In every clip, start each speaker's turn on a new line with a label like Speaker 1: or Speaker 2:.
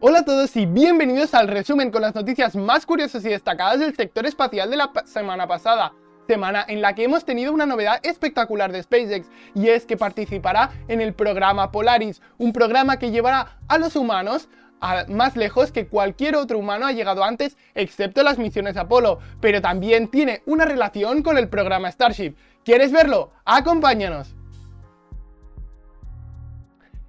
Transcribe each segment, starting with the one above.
Speaker 1: Hola a todos y bienvenidos al resumen con las noticias más curiosas y destacadas del sector espacial de la semana pasada. Semana en la que hemos tenido una novedad espectacular de SpaceX y es que participará en el programa Polaris, un programa que llevará a los humanos más lejos que cualquier otro humano ha llegado antes, excepto las misiones Apolo, pero también tiene una relación con el programa Starship. ¿Quieres verlo? ¡Acompáñanos!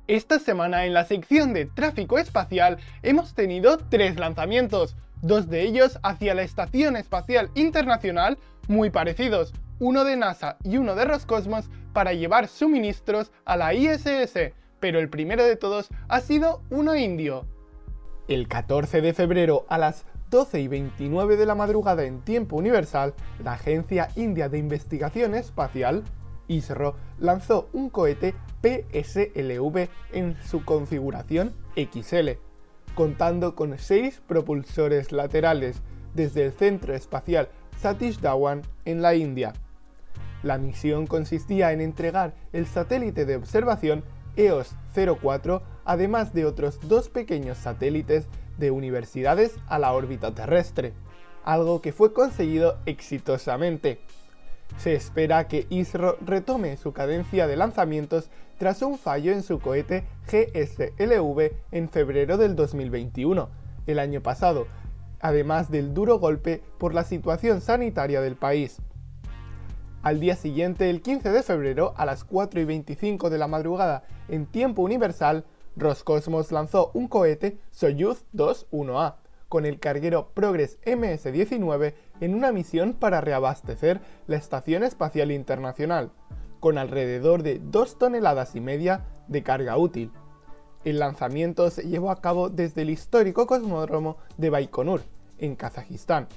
Speaker 1: Esta semana en la sección de tráfico espacial hemos tenido tres lanzamientos, dos de ellos hacia la Estación Espacial Internacional muy parecidos, uno de NASA y uno de Roscosmos para llevar suministros a la ISS, pero el primero de todos ha sido uno indio. El 14 de febrero a las 12 y 29 de la madrugada en tiempo universal, la Agencia India de Investigación Espacial ISRO lanzó un cohete PSLV en su configuración XL, contando con seis propulsores laterales desde el Centro Espacial Satish Dhawan en la India. La misión consistía en entregar el satélite de observación EOS-04, además de otros dos pequeños satélites de universidades a la órbita terrestre, algo que fue conseguido exitosamente. Se espera que ISRO retome su cadencia de lanzamientos tras un fallo en su cohete GSLV en febrero del 2021, el año pasado, además del duro golpe por la situación sanitaria del país. Al día siguiente, el 15 de febrero, a las 4 y 25 de la madrugada en tiempo universal, Roscosmos lanzó un cohete Soyuz 2-1A con el carguero Progress MS-19 en una misión para reabastecer la Estación Espacial Internacional, con alrededor de 2 toneladas y media de carga útil. El lanzamiento se llevó a cabo desde el histórico cosmódromo de Baikonur, en Kazajistán.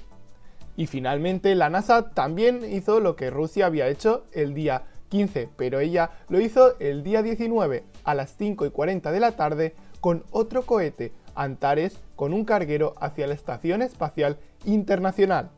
Speaker 1: Y finalmente la NASA también hizo lo que Rusia había hecho el día 15, pero ella lo hizo el día 19 a las 5 y 40 de la tarde con otro cohete Antares con un carguero hacia la Estación Espacial Internacional.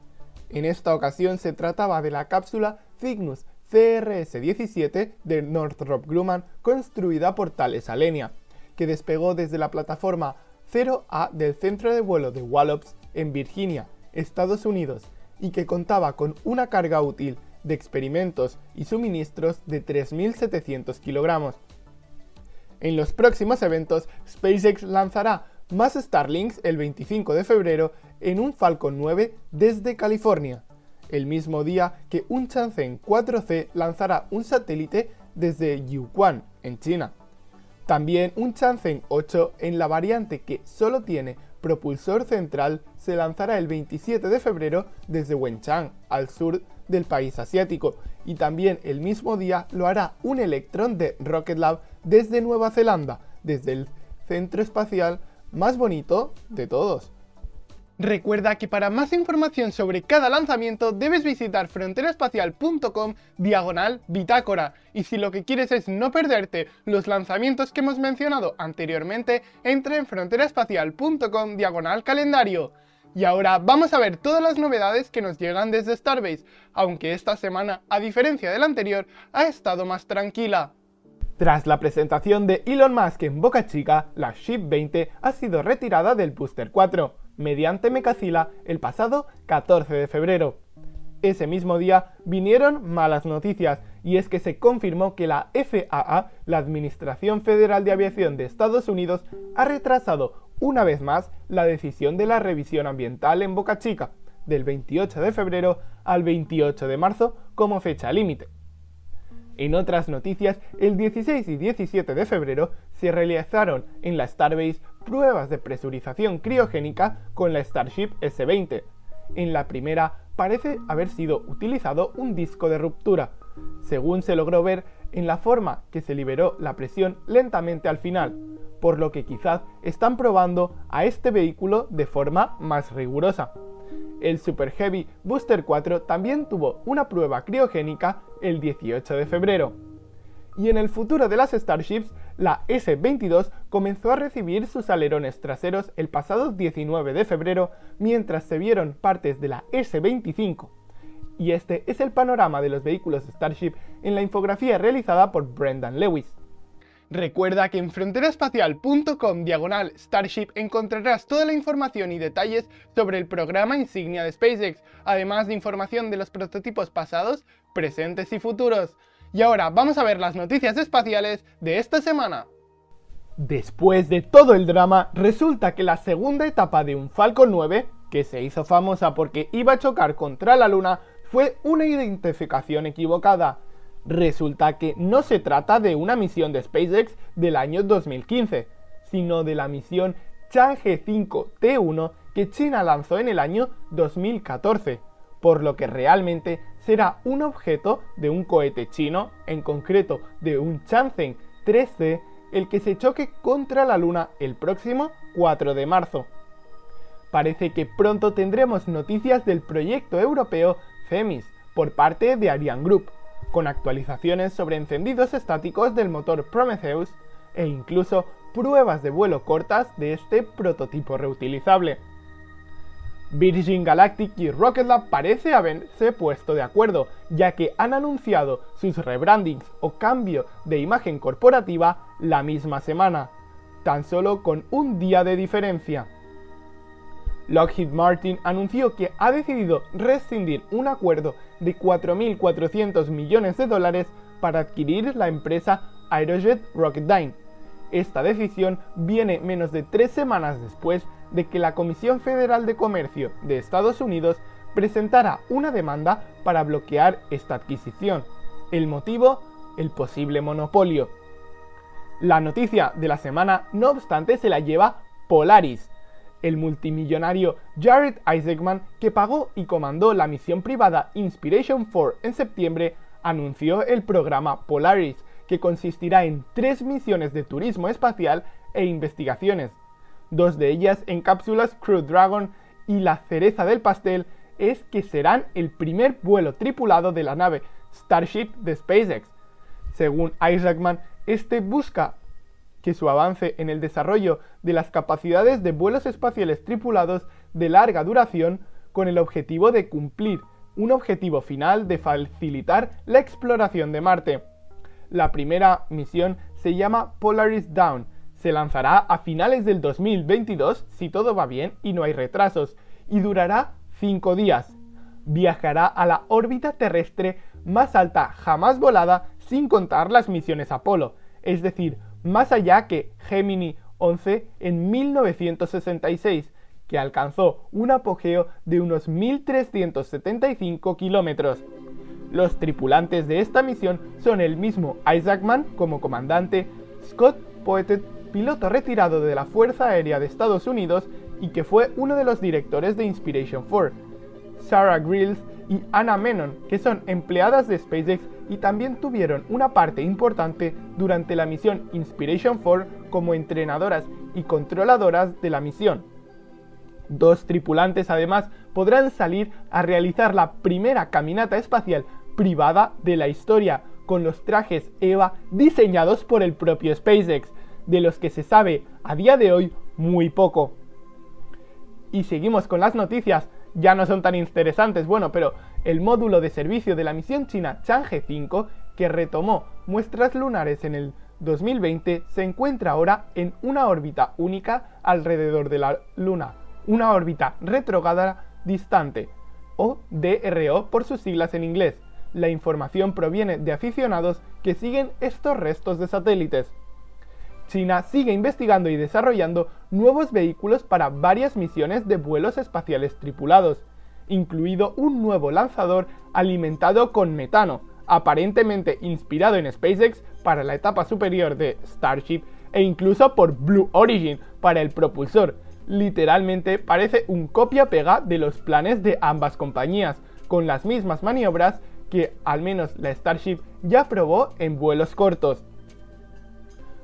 Speaker 1: En esta ocasión se trataba de la cápsula Cygnus CRS-17 de Northrop Grumman construida por Thales Alenia, que despegó desde la plataforma 0A del centro de vuelo de Wallops en Virginia, Estados Unidos, y que contaba con una carga útil de experimentos y suministros de 3.700 kilogramos. En los próximos eventos, SpaceX lanzará más Starlinks el 25 de febrero en un Falcon 9 desde California, el mismo día que un Chang'e 4C lanzará un satélite desde Yuquan, en China. También un Chang'e 8 en la variante que solo tiene propulsor central se lanzará el 27 de febrero desde Wenchang, al sur del país asiático, y también el mismo día lo hará un Electron de Rocket Lab desde Nueva Zelanda, desde el Centro Espacial más bonito de todos. Recuerda que para más información sobre cada lanzamiento debes visitar fronteraespacial.com diagonal bitácora y si lo que quieres es no perderte los lanzamientos que hemos mencionado anteriormente, entra en fronteraespacial.com diagonal calendario. Y ahora vamos a ver todas las novedades que nos llegan desde Starbase, aunque esta semana, a diferencia de la anterior, ha estado más tranquila. Tras la presentación de Elon Musk en Boca Chica, la Ship 20 ha sido retirada del Booster 4, mediante Mecacila, el pasado 14 de febrero. Ese mismo día vinieron malas noticias, y es que se confirmó que la FAA, la Administración Federal de Aviación de Estados Unidos, ha retrasado una vez más la decisión de la revisión ambiental en Boca Chica, del 28 de febrero al 28 de marzo como fecha límite. En otras noticias, el 16 y 17 de febrero se realizaron en la Starbase pruebas de presurización criogénica con la Starship S-20. En la primera parece haber sido utilizado un disco de ruptura, según se logró ver en la forma que se liberó la presión lentamente al final, por lo que quizás están probando a este vehículo de forma más rigurosa. El Super Heavy Booster 4 también tuvo una prueba criogénica el 18 de febrero. Y en el futuro de las Starships, la S-22 comenzó a recibir sus alerones traseros el pasado 19 de febrero mientras se vieron partes de la S-25. Y este es el panorama de los vehículos Starship en la infografía realizada por Brendan Lewis. Recuerda que en fronteraespacial.com diagonal Starship encontrarás toda la información y detalles sobre el programa insignia de SpaceX, además de información de los prototipos pasados, presentes y futuros. Y ahora vamos a ver las noticias espaciales de esta semana. Después de todo el drama, resulta que la segunda etapa de un Falcon 9, que se hizo famosa porque iba a chocar contra la Luna, fue una identificación equivocada. Resulta que no se trata de una misión de SpaceX del año 2015, sino de la misión Chang'e 5 T1 que China lanzó en el año 2014, por lo que realmente será un objeto de un cohete chino, en concreto de un Chang'e 3C, el que se choque contra la Luna el próximo 4 de marzo. Parece que pronto tendremos noticias del proyecto europeo CEMIS por parte de Ariane Group, con actualizaciones sobre encendidos estáticos del motor Prometheus e incluso pruebas de vuelo cortas de este prototipo reutilizable. Virgin Galactic y Rocket Lab parece haberse puesto de acuerdo, ya que han anunciado sus rebrandings o cambio de imagen corporativa la misma semana, tan solo con un día de diferencia. Lockheed Martin anunció que ha decidido rescindir un acuerdo de 4.400 millones de dólares para adquirir la empresa Aerojet Rocketdyne. Esta decisión viene menos de tres semanas después de que la Comisión Federal de Comercio de Estados Unidos presentara una demanda para bloquear esta adquisición. El motivo, el posible monopolio. La noticia de la semana, no obstante, se la lleva Polaris, el multimillonario Jared Isaacman, que pagó y comandó la misión privada Inspiration 4 en septiembre, anunció el programa Polaris, que consistirá en tres misiones de turismo espacial e investigaciones, dos de ellas en cápsulas Crew Dragon y la cereza del pastel es que serán el primer vuelo tripulado de la nave Starship de SpaceX. Según Isaacman, este busca que su avance en el desarrollo de las capacidades de vuelos espaciales tripulados de larga duración con el objetivo de cumplir un objetivo final de facilitar la exploración de Marte. La primera misión se llama Polaris Down. Se lanzará a finales del 2022 si todo va bien y no hay retrasos, y durará 5 días. Viajará a la órbita terrestre más alta jamás volada sin contar las misiones Apolo, es decir, más allá que Gemini 11 en 1966, que alcanzó un apogeo de unos 1.375 kilómetros. Los tripulantes de esta misión son el mismo Isaacman como comandante, Scott Poetet, piloto retirado de la Fuerza Aérea de Estados Unidos y que fue uno de los directores de Inspiration 4, Sarah Grills y Anna Menon, que son empleadas de SpaceX y también tuvieron una parte importante durante la misión Inspiration 4 como entrenadoras y controladoras de la misión. Dos tripulantes además podrán salir a realizar la primera caminata espacial privada de la historia, con los trajes EVA diseñados por el propio SpaceX, de los que se sabe a día de hoy muy poco. Y seguimos con las noticias, ya no son tan interesantes, bueno, pero el módulo de servicio de la misión china Chang'e 5, que retomó muestras lunares en el 2020, se encuentra ahora en una órbita única alrededor de la Luna, una órbita retrograda distante, o DRO por sus siglas en inglés. La información proviene de aficionados que siguen estos restos de satélites. China sigue investigando y desarrollando nuevos vehículos para varias misiones de vuelos espaciales tripulados, incluido un nuevo lanzador alimentado con metano, aparentemente inspirado en SpaceX para la etapa superior de Starship e incluso por Blue Origin para el propulsor. Literalmente parece un copia-pega de los planes de ambas compañías, con las mismas maniobras que al menos la Starship ya probó en vuelos cortos.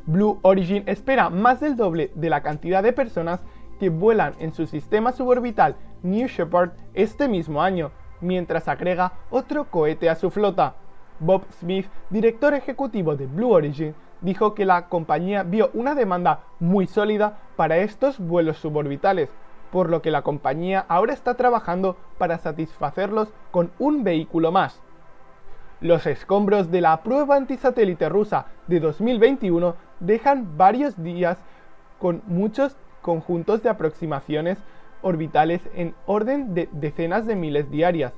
Speaker 1: Blue Origin espera más del doble de la cantidad de personas que vuelan en su sistema suborbital New Shepard este mismo año, mientras agrega otro cohete a su flota. Bob Smith, director ejecutivo de Blue Origin, dijo que la compañía vio una demanda muy sólida para estos vuelos suborbitales, por lo que la compañía ahora está trabajando para satisfacerlos con un vehículo más. Los escombros de la prueba antisatélite rusa de 2021 dejan varios días con muchos conjuntos de aproximaciones orbitales en orden de decenas de miles diarias.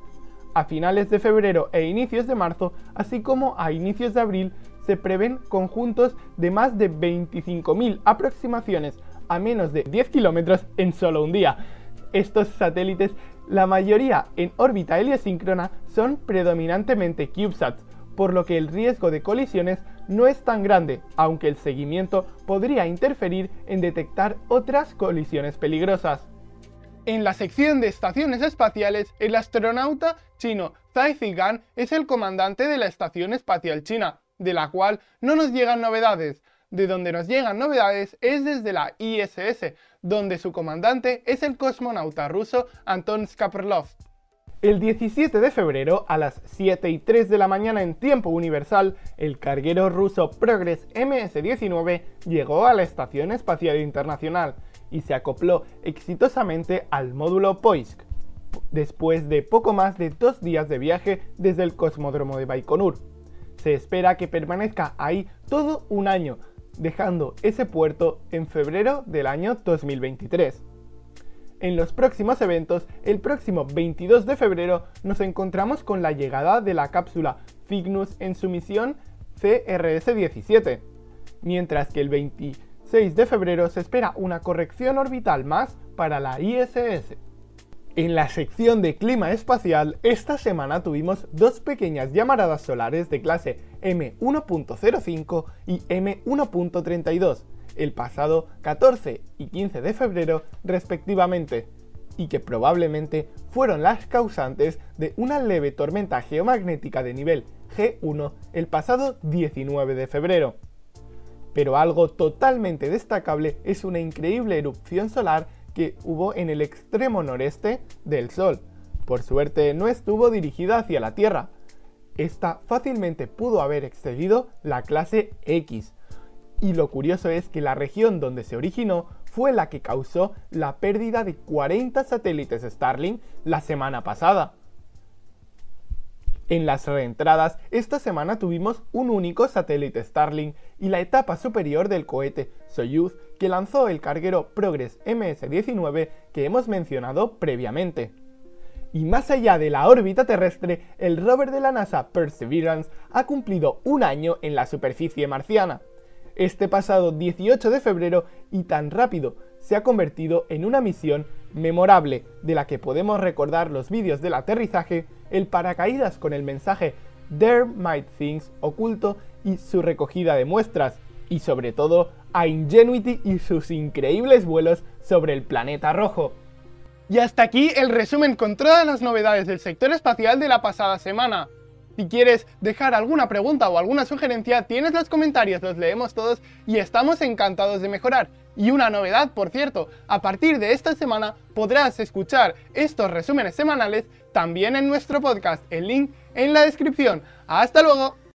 Speaker 1: A finales de febrero e inicios de marzo, así como a inicios de abril, se prevén conjuntos de más de 25.000 aproximaciones a menos de 10 kilómetros en solo un día. Estos satélites, la mayoría en órbita heliosíncrona, son predominantemente CubeSats, por lo que el riesgo de colisiones no es tan grande, aunque el seguimiento podría interferir en detectar otras colisiones peligrosas. En la sección de estaciones espaciales, el astronauta chino Zhai Zigan es el comandante de la Estación Espacial China, de la cual no nos llegan novedades. De donde nos llegan novedades es desde la ISS, donde su comandante es el cosmonauta ruso Anton Skaparlov. El 17 de febrero, a las 7 y 3 de la mañana en tiempo universal, el carguero ruso Progress MS-19 llegó a la Estación Espacial Internacional y se acopló exitosamente al módulo Poisk, después de poco más de dos días de viaje desde el cosmódromo de Baikonur. Se espera que permanezca ahí todo un año, dejando ese puerto en febrero del año 2023. En los próximos eventos, el próximo 22 de febrero nos encontramos con la llegada de la cápsula Cygnus en su misión CRS-17, mientras que el 26 de febrero se espera una corrección orbital más para la ISS. En la sección de clima espacial, esta semana tuvimos dos pequeñas llamaradas solares de clase M1.05 y M1.32, el pasado 14 y 15 de febrero respectivamente, y que probablemente fueron las causantes de una leve tormenta geomagnética de nivel G1 el pasado 19 de febrero. Pero algo totalmente destacable es una increíble erupción solar que hubo en el extremo noreste del Sol. Por suerte no estuvo dirigida hacia la Tierra. Esta fácilmente pudo haber excedido la clase X, y lo curioso es que la región donde se originó fue la que causó la pérdida de 40 satélites Starlink la semana pasada. En las reentradas, esta semana tuvimos un único satélite Starlink y la etapa superior del cohete Soyuz que lanzó el carguero Progress MS-19 que hemos mencionado previamente. Y más allá de la órbita terrestre, el rover de la NASA Perseverance ha cumplido un año en la superficie marciana este pasado 18 de febrero y tan rápido se ha convertido en una misión memorable de la que podemos recordar los vídeos del aterrizaje, el paracaídas con el mensaje There Might Things oculto y su recogida de muestras, y sobre todo a Ingenuity y sus increíbles vuelos sobre el planeta rojo. Y hasta aquí el resumen con todas las novedades del sector espacial de la pasada semana. Si quieres dejar alguna pregunta o alguna sugerencia, tienes los comentarios, los leemos todos y estamos encantados de mejorar. Y una novedad, por cierto, a partir de esta semana podrás escuchar estos resúmenes semanales también en nuestro podcast, el link en la descripción. ¡Hasta luego!